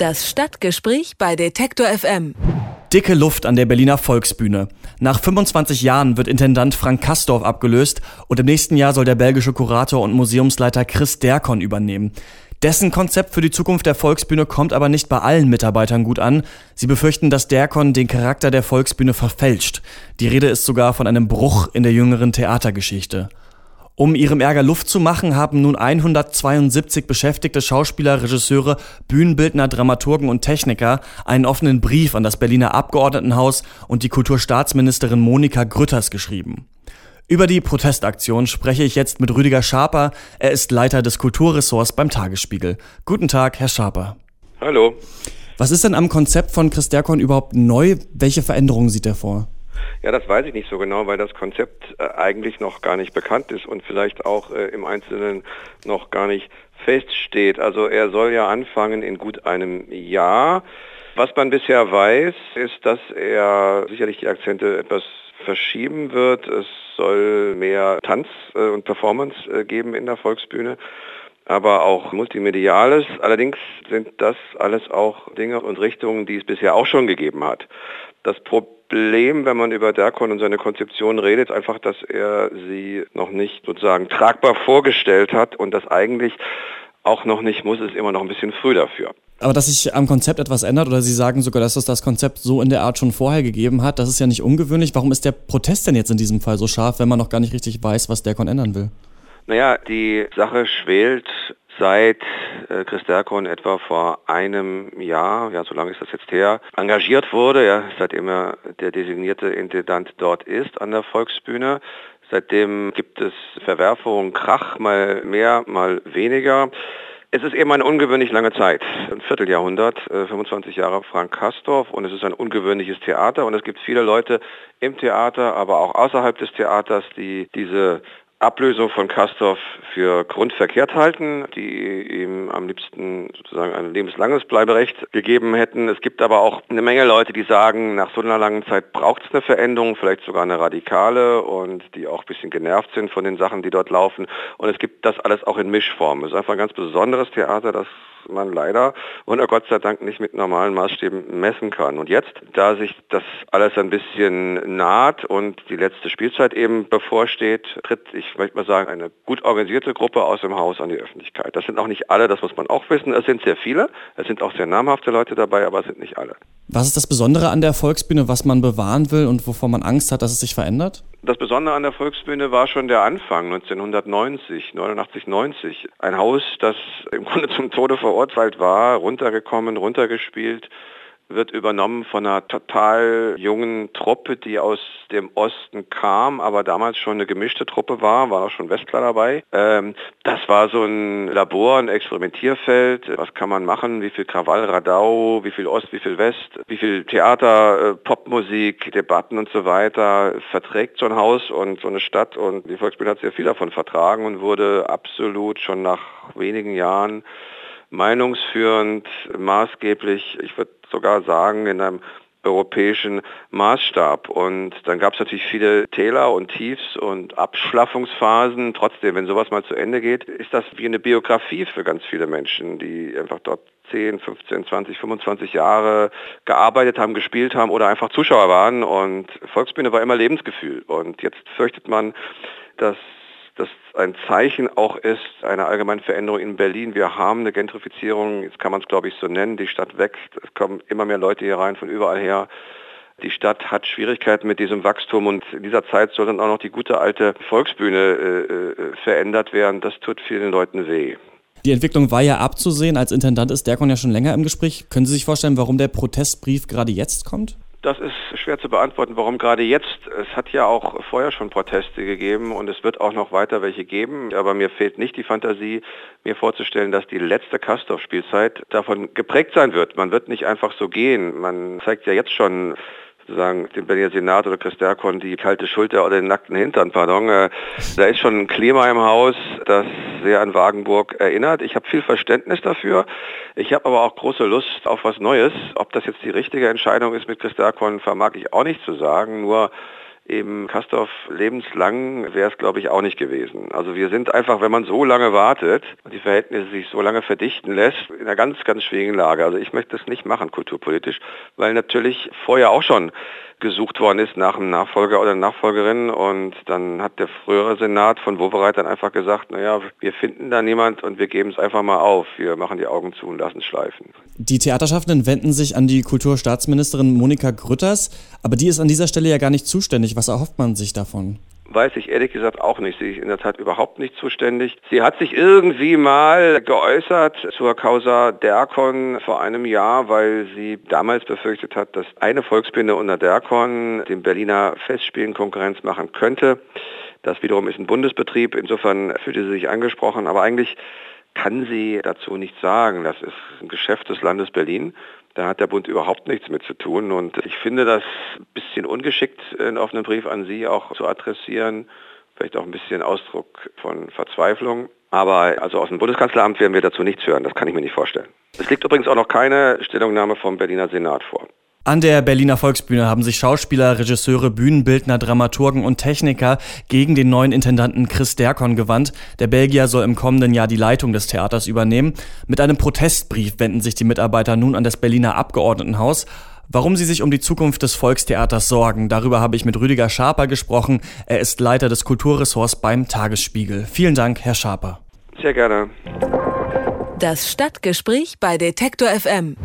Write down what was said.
Das Stadtgespräch bei Detektor FM. Dicke Luft an der Berliner Volksbühne. Nach 25 Jahren wird Intendant Frank Kastorf abgelöst und im nächsten Jahr soll der belgische Kurator und Museumsleiter Chris Derkon übernehmen. Dessen Konzept für die Zukunft der Volksbühne kommt aber nicht bei allen Mitarbeitern gut an. Sie befürchten, dass Derkon den Charakter der Volksbühne verfälscht. Die Rede ist sogar von einem Bruch in der jüngeren Theatergeschichte. Um ihrem Ärger Luft zu machen, haben nun 172 beschäftigte Schauspieler, Regisseure, Bühnenbildner, Dramaturgen und Techniker einen offenen Brief an das Berliner Abgeordnetenhaus und die Kulturstaatsministerin Monika Grütters geschrieben. Über die Protestaktion spreche ich jetzt mit Rüdiger Schaper. Er ist Leiter des Kulturressorts beim Tagesspiegel. Guten Tag, Herr Schaper. Hallo. Was ist denn am Konzept von Chris Derkon überhaupt neu? Welche Veränderungen sieht er vor? Ja, das weiß ich nicht so genau, weil das Konzept äh, eigentlich noch gar nicht bekannt ist und vielleicht auch äh, im Einzelnen noch gar nicht feststeht. Also er soll ja anfangen in gut einem Jahr. Was man bisher weiß, ist, dass er sicherlich die Akzente etwas verschieben wird. Es soll mehr Tanz äh, und Performance äh, geben in der Volksbühne aber auch Multimediales. Allerdings sind das alles auch Dinge und Richtungen, die es bisher auch schon gegeben hat. Das Problem, wenn man über Derkon und seine Konzeption redet, einfach, dass er sie noch nicht sozusagen tragbar vorgestellt hat und das eigentlich auch noch nicht muss, ist immer noch ein bisschen früh dafür. Aber dass sich am Konzept etwas ändert oder Sie sagen sogar, dass es das Konzept so in der Art schon vorher gegeben hat, das ist ja nicht ungewöhnlich. Warum ist der Protest denn jetzt in diesem Fall so scharf, wenn man noch gar nicht richtig weiß, was Derkon ändern will? Naja, die Sache schwelt seit äh, Chris Derkon etwa vor einem Jahr, ja so lange ist das jetzt her, engagiert wurde, ja, seitdem er der designierte Intendant dort ist an der Volksbühne. Seitdem gibt es Verwerfungen, Krach, mal mehr, mal weniger. Es ist eben eine ungewöhnlich lange Zeit, ein Vierteljahrhundert, 25 äh, Jahre Frank Kastorf und es ist ein ungewöhnliches Theater und es gibt viele Leute im Theater, aber auch außerhalb des Theaters, die diese Ablösung von Kastorf für grundverkehrt halten, die ihm am liebsten sozusagen ein lebenslanges Bleiberecht gegeben hätten. Es gibt aber auch eine Menge Leute, die sagen, nach so einer langen Zeit braucht es eine Veränderung, vielleicht sogar eine radikale und die auch ein bisschen genervt sind von den Sachen, die dort laufen. Und es gibt das alles auch in Mischform. Es ist einfach ein ganz besonderes Theater, das man leider und Gott sei Dank nicht mit normalen Maßstäben messen kann. Und jetzt, da sich das alles ein bisschen naht und die letzte Spielzeit eben bevorsteht, tritt, ich möchte mal sagen, eine gut organisierte Gruppe aus dem Haus an die Öffentlichkeit. Das sind auch nicht alle, das muss man auch wissen. Es sind sehr viele, es sind auch sehr namhafte Leute dabei, aber es sind nicht alle. Was ist das Besondere an der Volksbühne, was man bewahren will und wovor man Angst hat, dass es sich verändert? Das Besondere an der Volksbühne war schon der Anfang 1990, 89, 90. Ein Haus, das im Grunde zum Tode verurteilt war, runtergekommen, runtergespielt wird übernommen von einer total jungen Truppe, die aus dem Osten kam, aber damals schon eine gemischte Truppe war, war auch schon Westler dabei. Ähm, das war so ein Labor, ein Experimentierfeld. Was kann man machen? Wie viel Krawall, Radau, wie viel Ost, wie viel West, wie viel Theater, äh, Popmusik, Debatten und so weiter verträgt so ein Haus und so eine Stadt und die Volksbühne hat sehr viel davon vertragen und wurde absolut schon nach wenigen Jahren meinungsführend, maßgeblich, ich würde sogar sagen, in einem europäischen Maßstab. Und dann gab es natürlich viele Täler und Tiefs und Abschlaffungsphasen. Trotzdem, wenn sowas mal zu Ende geht, ist das wie eine Biografie für ganz viele Menschen, die einfach dort 10, 15, 20, 25 Jahre gearbeitet haben, gespielt haben oder einfach Zuschauer waren. Und Volksbühne war immer Lebensgefühl. Und jetzt fürchtet man, dass das ein Zeichen auch ist einer allgemeinen Veränderung in Berlin. Wir haben eine Gentrifizierung, jetzt kann man es glaube ich so nennen, die Stadt wächst, es kommen immer mehr Leute hier rein von überall her. Die Stadt hat Schwierigkeiten mit diesem Wachstum und in dieser Zeit soll dann auch noch die gute alte Volksbühne äh, äh verändert werden. Das tut vielen Leuten weh. Die Entwicklung war ja abzusehen. Als Intendant ist Derkon ja schon länger im Gespräch. Können Sie sich vorstellen, warum der Protestbrief gerade jetzt kommt? Das ist schwer zu beantworten, warum gerade jetzt. Es hat ja auch vorher schon Proteste gegeben und es wird auch noch weiter welche geben. Aber mir fehlt nicht die Fantasie, mir vorzustellen, dass die letzte Kastorf-Spielzeit davon geprägt sein wird. Man wird nicht einfach so gehen. Man zeigt ja jetzt schon sozusagen dem Berliner Senat oder Christerkon die kalte Schulter oder den nackten Hintern, pardon. Äh, da ist schon ein Klima im Haus, das sehr an Wagenburg erinnert. Ich habe viel Verständnis dafür. Ich habe aber auch große Lust auf was Neues. Ob das jetzt die richtige Entscheidung ist mit Christerkon, vermag ich auch nicht zu sagen. Nur eben Kastorf lebenslang wäre es, glaube ich, auch nicht gewesen. Also wir sind einfach, wenn man so lange wartet und die Verhältnisse sich so lange verdichten lässt, in einer ganz, ganz schwierigen Lage. Also ich möchte das nicht machen, kulturpolitisch, weil natürlich vorher auch schon gesucht worden ist nach einem Nachfolger oder Nachfolgerin und dann hat der frühere Senat von Wovereit dann einfach gesagt, naja, wir finden da niemand und wir geben es einfach mal auf. Wir machen die Augen zu und lassen es schleifen. Die Theaterschaffenden wenden sich an die Kulturstaatsministerin Monika Grütters, aber die ist an dieser Stelle ja gar nicht zuständig. Was erhofft man sich davon? Weiß ich ehrlich gesagt auch nicht. Sie ist in der Tat überhaupt nicht zuständig. Sie hat sich irgendwie mal geäußert zur Causa Derkon vor einem Jahr, weil sie damals befürchtet hat, dass eine Volksbühne unter Derkon dem Berliner Festspielen Konkurrenz machen könnte. Das wiederum ist ein Bundesbetrieb. Insofern fühlte sie sich angesprochen. Aber eigentlich kann sie dazu nichts sagen. Das ist ein Geschäft des Landes Berlin. Da hat der Bund überhaupt nichts mit zu tun. Und ich finde das ein bisschen ungeschickt, einen offenen Brief an Sie auch zu adressieren. Vielleicht auch ein bisschen Ausdruck von Verzweiflung. Aber also aus dem Bundeskanzleramt werden wir dazu nichts hören. Das kann ich mir nicht vorstellen. Es liegt übrigens auch noch keine Stellungnahme vom Berliner Senat vor. An der Berliner Volksbühne haben sich Schauspieler, Regisseure, Bühnenbildner, Dramaturgen und Techniker gegen den neuen Intendanten Chris Derkon gewandt. Der Belgier soll im kommenden Jahr die Leitung des Theaters übernehmen. Mit einem Protestbrief wenden sich die Mitarbeiter nun an das Berliner Abgeordnetenhaus. Warum sie sich um die Zukunft des Volkstheaters sorgen, darüber habe ich mit Rüdiger Schaper gesprochen. Er ist Leiter des Kulturressorts beim Tagesspiegel. Vielen Dank, Herr Schaper. Sehr gerne. Das Stadtgespräch bei Detektor FM.